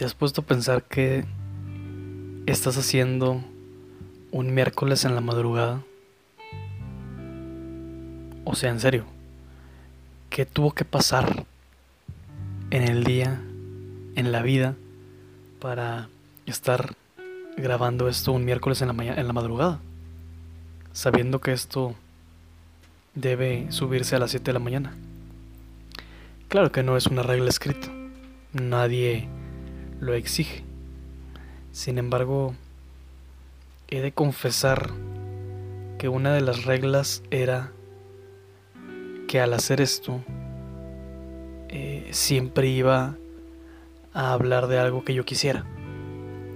¿Te has puesto a pensar qué estás haciendo un miércoles en la madrugada? O sea, en serio, ¿qué tuvo que pasar en el día, en la vida, para estar grabando esto un miércoles en la, en la madrugada? Sabiendo que esto debe subirse a las 7 de la mañana. Claro que no es una regla escrita. Nadie lo exige. Sin embargo, he de confesar que una de las reglas era que al hacer esto eh, siempre iba a hablar de algo que yo quisiera.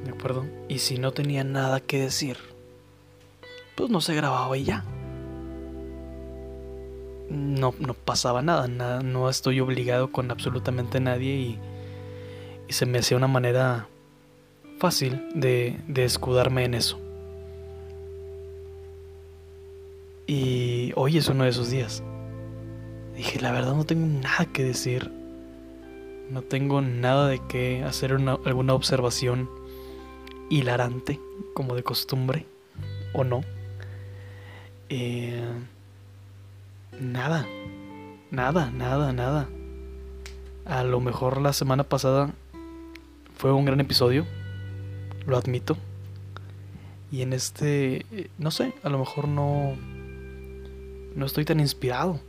¿De acuerdo? Y si no tenía nada que decir, pues no se grababa y ya. No, no pasaba nada, nada, no estoy obligado con absolutamente nadie y y se me hacía una manera fácil de, de escudarme en eso. Y hoy es uno de esos días. Dije, la verdad no tengo nada que decir. No tengo nada de qué hacer alguna observación hilarante, como de costumbre, o no. Eh, nada, nada, nada, nada. A lo mejor la semana pasada fue un gran episodio, lo admito. Y en este, no sé, a lo mejor no no estoy tan inspirado.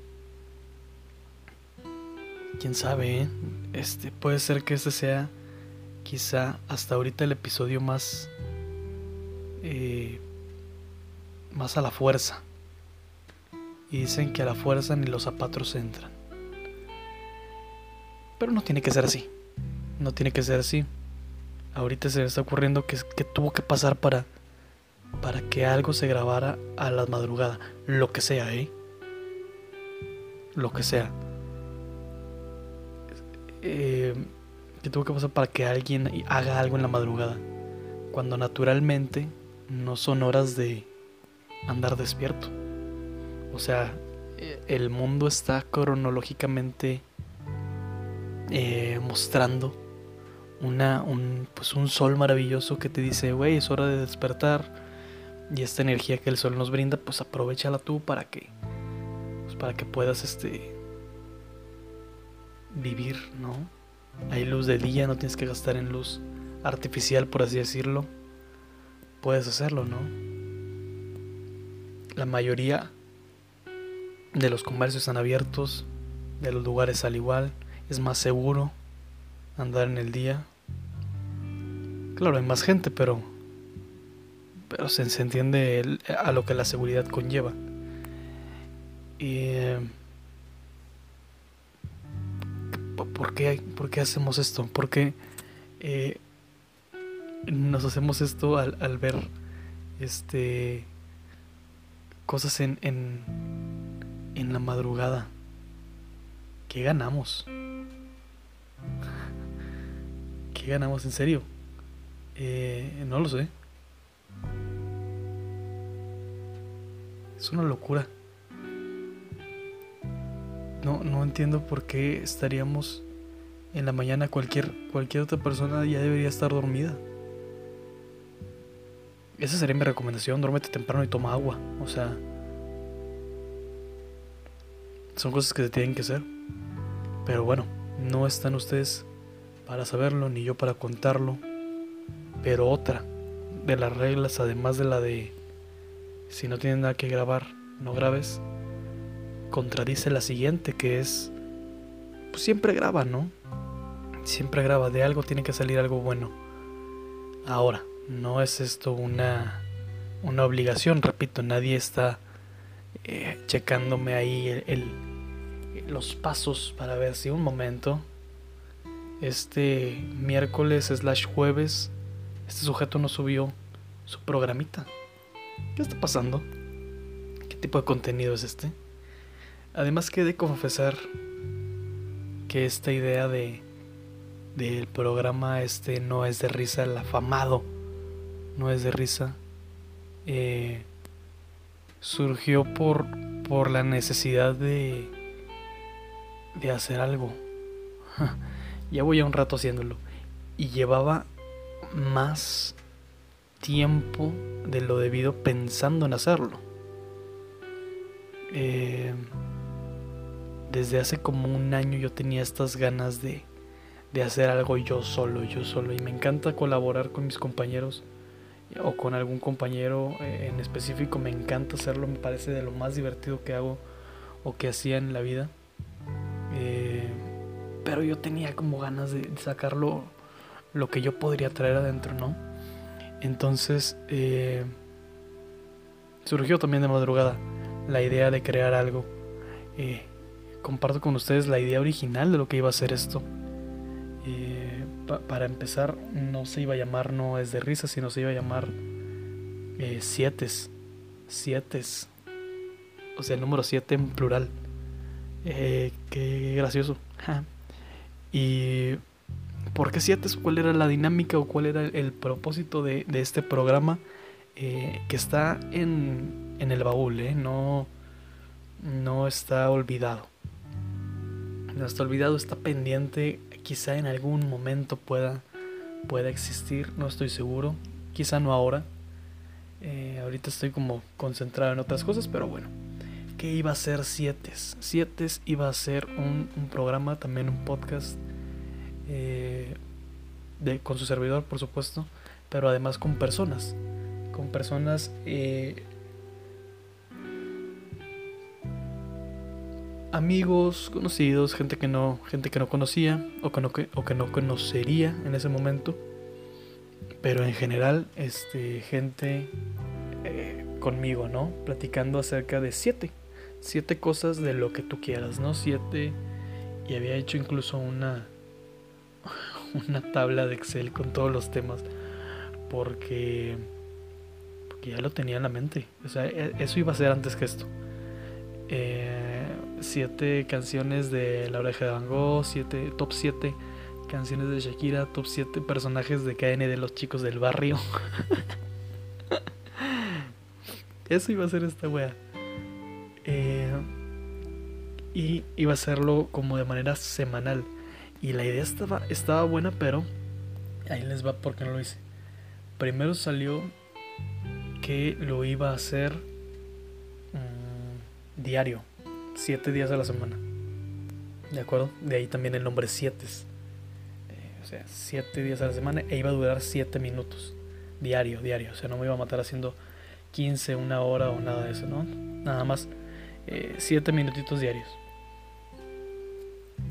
Quién sabe, ¿eh? Este puede ser que este sea quizá hasta ahorita el episodio más eh, más a la fuerza. Y dicen que a la fuerza ni los zapatos entran. Pero no tiene que ser así. No tiene que ser así. Ahorita se me está ocurriendo que, que tuvo que pasar para, para que algo se grabara a la madrugada. Lo que sea, ¿eh? Lo que sea. Eh, que tuvo que pasar para que alguien haga algo en la madrugada. Cuando naturalmente no son horas de andar despierto. O sea, el mundo está cronológicamente eh, mostrando una, un, pues un sol maravilloso que te dice, güey, es hora de despertar. Y esta energía que el sol nos brinda, pues aprovechala tú para que, pues para que puedas, este, vivir, ¿no? Hay luz de día, no tienes que gastar en luz artificial, por así decirlo. Puedes hacerlo, ¿no? La mayoría de los comercios están abiertos, de los lugares al igual, es más seguro andar en el día. Claro, hay más gente, pero pero se, entiende a lo que la seguridad conlleva. Y eh, ¿por qué, ¿por qué hacemos esto? ¿Por qué eh, nos hacemos esto al, al, ver este cosas en, en, en la madrugada? ¿Qué ganamos? ¿Qué ganamos en serio? Eh, no lo sé. Es una locura. No, no entiendo por qué estaríamos en la mañana. Cualquier, cualquier otra persona ya debería estar dormida. Esa sería mi recomendación. Duérmete temprano y toma agua. O sea, son cosas que se tienen que hacer. Pero bueno, no están ustedes para saberlo, ni yo para contarlo. Pero otra de las reglas, además de la de si no tienes nada que grabar, no grabes, contradice la siguiente, que es, pues siempre graba, ¿no? Siempre graba, de algo tiene que salir algo bueno. Ahora, no es esto una, una obligación, repito, nadie está eh, checándome ahí el, los pasos para ver si un momento este miércoles slash jueves este sujeto no subió su programita. ¿Qué está pasando? ¿Qué tipo de contenido es este? Además que de confesar que esta idea de del programa este no es de risa, el afamado no es de risa, eh, surgió por, por la necesidad de, de hacer algo. ya voy a un rato haciéndolo. y llevaba más tiempo de lo debido pensando en hacerlo. Eh, desde hace como un año yo tenía estas ganas de, de hacer algo yo solo, yo solo. Y me encanta colaborar con mis compañeros o con algún compañero eh, en específico. Me encanta hacerlo, me parece de lo más divertido que hago o que hacía en la vida. Eh, pero yo tenía como ganas de sacarlo lo que yo podría traer adentro, ¿no? Entonces eh, surgió también de madrugada la idea de crear algo. Eh, comparto con ustedes la idea original de lo que iba a ser esto. Eh, para empezar, no se iba a llamar No es de risa, sino se iba a llamar Sietes. Sietes. O sea, el número 7 en plural. qué gracioso. Y ¿por qué siete? ¿Cuál era la dinámica o cuál era el propósito de, este programa eh, que está en, el baúl? Eh? No, no está olvidado. No está olvidado, está pendiente. Quizá en algún momento pueda, pueda existir, no estoy seguro. Quizá no ahora. Eh, ahorita estoy como concentrado en otras cosas, pero bueno. ¿Qué iba a ser Siete? Siete iba a ser un, un programa, también un podcast eh, de, con su servidor, por supuesto, pero además con personas, con personas eh, amigos, conocidos, gente que no, gente que no conocía o que no, o que no conocería en ese momento, pero en general, este, gente eh, conmigo, ¿no? Platicando acerca de siete, siete cosas de lo que tú quieras, ¿no? Siete, y había hecho incluso una una tabla de Excel con todos los temas porque, porque ya lo tenía en la mente. O sea, e, eso iba a ser antes que esto. Eh, siete canciones de La Oreja de Van Gogh, siete, top 7 canciones de Shakira, top 7 personajes de KN de los chicos del barrio. eso iba a ser esta wea. Eh, y iba a hacerlo como de manera semanal. Y la idea estaba, estaba buena, pero ahí les va porque no lo hice. Primero salió que lo iba a hacer mm, diario, siete días a la semana. ¿De acuerdo? De ahí también el nombre siete. Eh, o sea, siete días a la semana e iba a durar siete minutos. Diario, diario. O sea, no me iba a matar haciendo 15, una hora o nada de eso, ¿no? Nada más eh, siete minutitos diarios.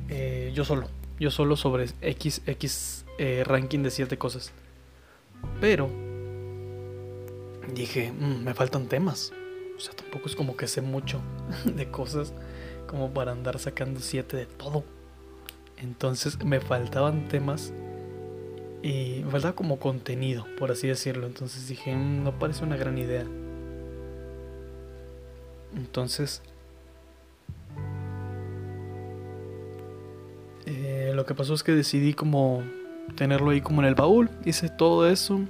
Eh, yo solo yo solo sobre X, X eh, ranking de 7 cosas. Pero dije, mm, me faltan temas. O sea, tampoco es como que sé mucho de cosas como para andar sacando 7 de todo. Entonces me faltaban temas y me faltaba como contenido, por así decirlo. Entonces dije, mm, no parece una gran idea. Entonces lo que pasó es que decidí como tenerlo ahí como en el baúl. Hice todo eso.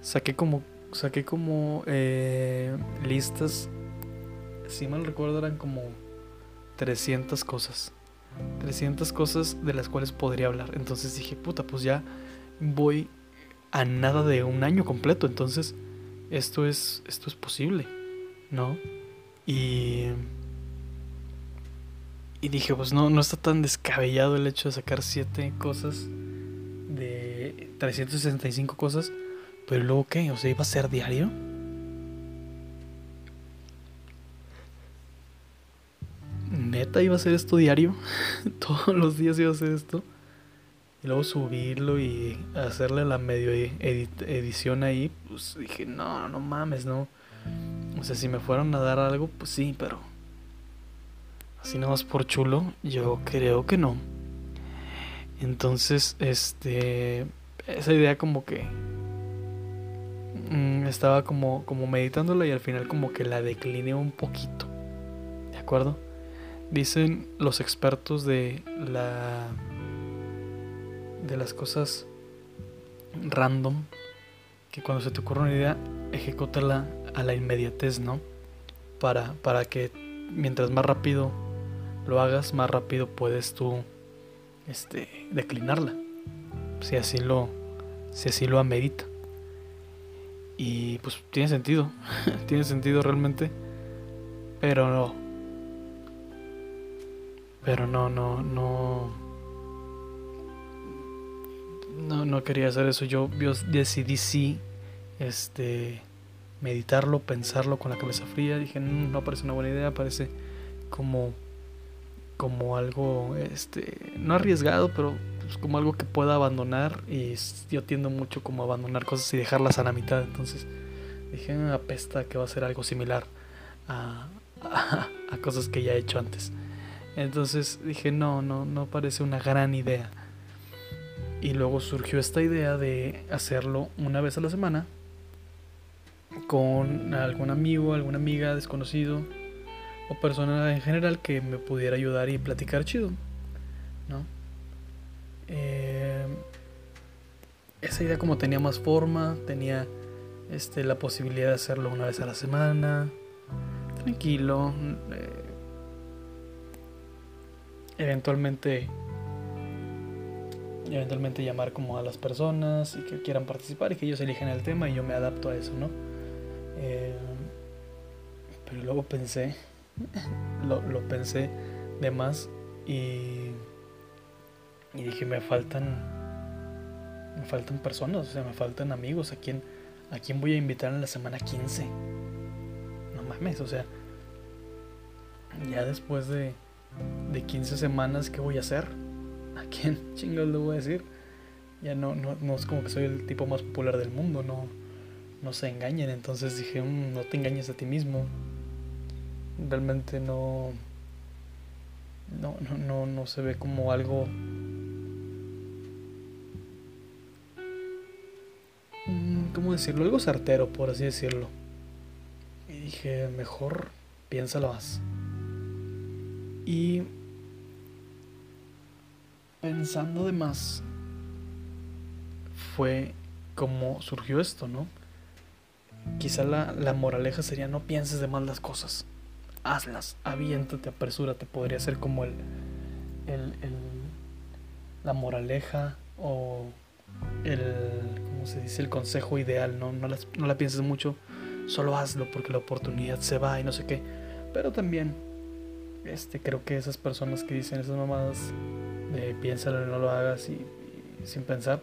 Saqué como, saqué como eh, listas. Si mal recuerdo eran como 300 cosas. 300 cosas de las cuales podría hablar. Entonces dije, puta, pues ya voy a nada de un año completo. Entonces esto es, esto es posible, ¿no? Y y dije, pues no, no está tan descabellado el hecho de sacar 7 cosas de 365 cosas. Pero luego, ¿qué? O sea, iba a ser diario. Neta, iba a ser esto diario. Todos los días iba a hacer esto. Y luego subirlo y hacerle la medio edición ahí. Pues dije, no, no mames, no. O sea, si me fueron a dar algo, pues sí, pero así nada más por chulo, yo creo que no. Entonces, este, esa idea como que mm, estaba como, como meditándola y al final como que la decliné un poquito. ¿De acuerdo? Dicen los expertos de la de las cosas random que cuando se te ocurre una idea, ejecútala a la inmediatez, ¿no? Para, para que mientras más rápido lo hagas, más rápido puedes tú este, declinarla. si así lo, si así lo amerita. Y pues tiene sentido, tiene sentido realmente, pero no, pero no, no, no, no, no quería hacer eso. Yo, yo decidí sí, este, meditarlo, pensarlo con la cabeza fría. Dije, mm, no parece una buena idea, parece como como algo este no arriesgado pero pues, como algo que pueda abandonar y yo tiendo mucho como a abandonar cosas y dejarlas a la mitad. Entonces dije ah, apesta que va a ser algo similar a, a, cosas que ya he hecho antes entonces dije no no no parece una gran idea y luego surgió esta idea de hacerlo una vez a la semana con algún amigo alguna amiga desconocido o persona en general que me pudiera ayudar y platicar chido, ¿no? Eh, esa idea como tenía más forma, tenía este, la posibilidad de hacerlo una vez a la semana, tranquilo, eh, eventualmente eventualmente llamar como a las personas y que quieran participar y que ellos eligen el tema y yo me adapto a eso, ¿no? Eh, pero luego pensé lo, lo pensé de más y, y dije, me faltan, me faltan personas, o sea, me faltan amigos, ¿a quién, a quién voy a invitar en la semana 15? No mames, o sea, ya después de, de 15 semanas, ¿qué voy a hacer? ¿A quién chingados le voy a decir? Ya no, no, no es como que soy el tipo más popular del mundo, no, no se engañen. Entonces dije, mm, no te engañes a ti mismo realmente no, no, no, no, se ve como algo mm, ¿cómo decirlo? Algo certero, por así decirlo. Y dije, mejor piénsalo más. Y pensando de más, fue como surgió esto, ¿no? Quizá la, la moraleja sería no pienses de más las cosas hazlas, aviéntate, apresúrate, podría ser como el, el, la moraleja o el, ¿cómo se dice? El consejo ideal, ¿no? No, no la pienses mucho, solo hazlo porque la oportunidad se va y no sé qué. Pero también, este, creo que esas personas que dicen esas mamadas de piénsalo y no lo hagas y, sin pensar,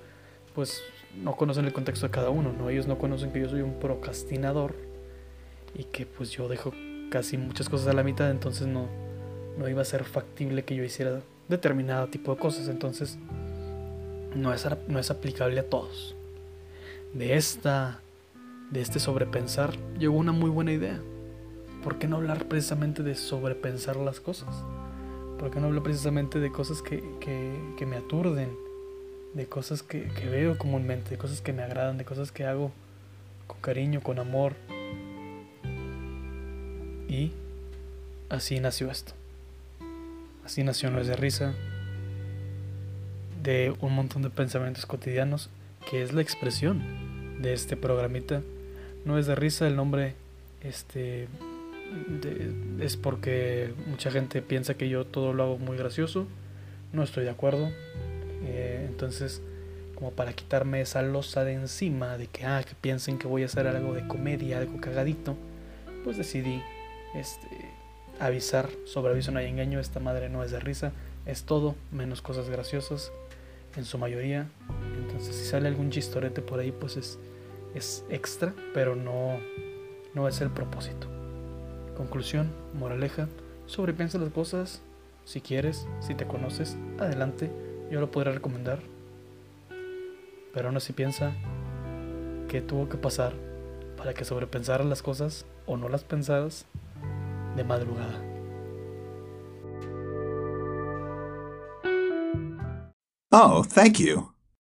pues no conocen el contexto de cada uno, ¿no? Ellos no conocen que yo soy un procrastinador y que pues yo dejo casi muchas cosas a la mitad, entonces no, no iba a ser factible que yo hiciera determinado tipo de cosas, entonces no es, no es aplicable a todos. De esta, de este sobrepensar, llegó una muy buena idea. ¿Por qué no hablar precisamente de sobrepensar las cosas? ¿Por qué no hablar precisamente de cosas que, que, me aturden? De cosas que, que veo comúnmente, de cosas que me agradan, de cosas que hago con cariño, con amor, así nació esto. Así nació No es de risa, de un montón de pensamientos cotidianos, que es la expresión de este programita. No es de risa, el nombre este, es porque mucha gente piensa que yo todo lo hago muy gracioso. No estoy de acuerdo. Eh, entonces, como para quitarme esa losa de encima de que, ah, que piensen que voy a hacer algo de comedia, algo cagadito, pues decidí este, avisar, sobre aviso no hay engaño, esta madre no es de risa, es todo menos cosas graciosas en su mayoría. Entonces si sale algún chistorete por ahí, pues es, es extra, pero no, no es el propósito. Conclusión, moraleja, sobrepiensa las cosas, si quieres, si te conoces, adelante, yo lo podré recomendar. Pero aún así piensa que tuvo que pasar para que sobrepensaras las cosas o no las pensaras de madrugada. Oh, thank you.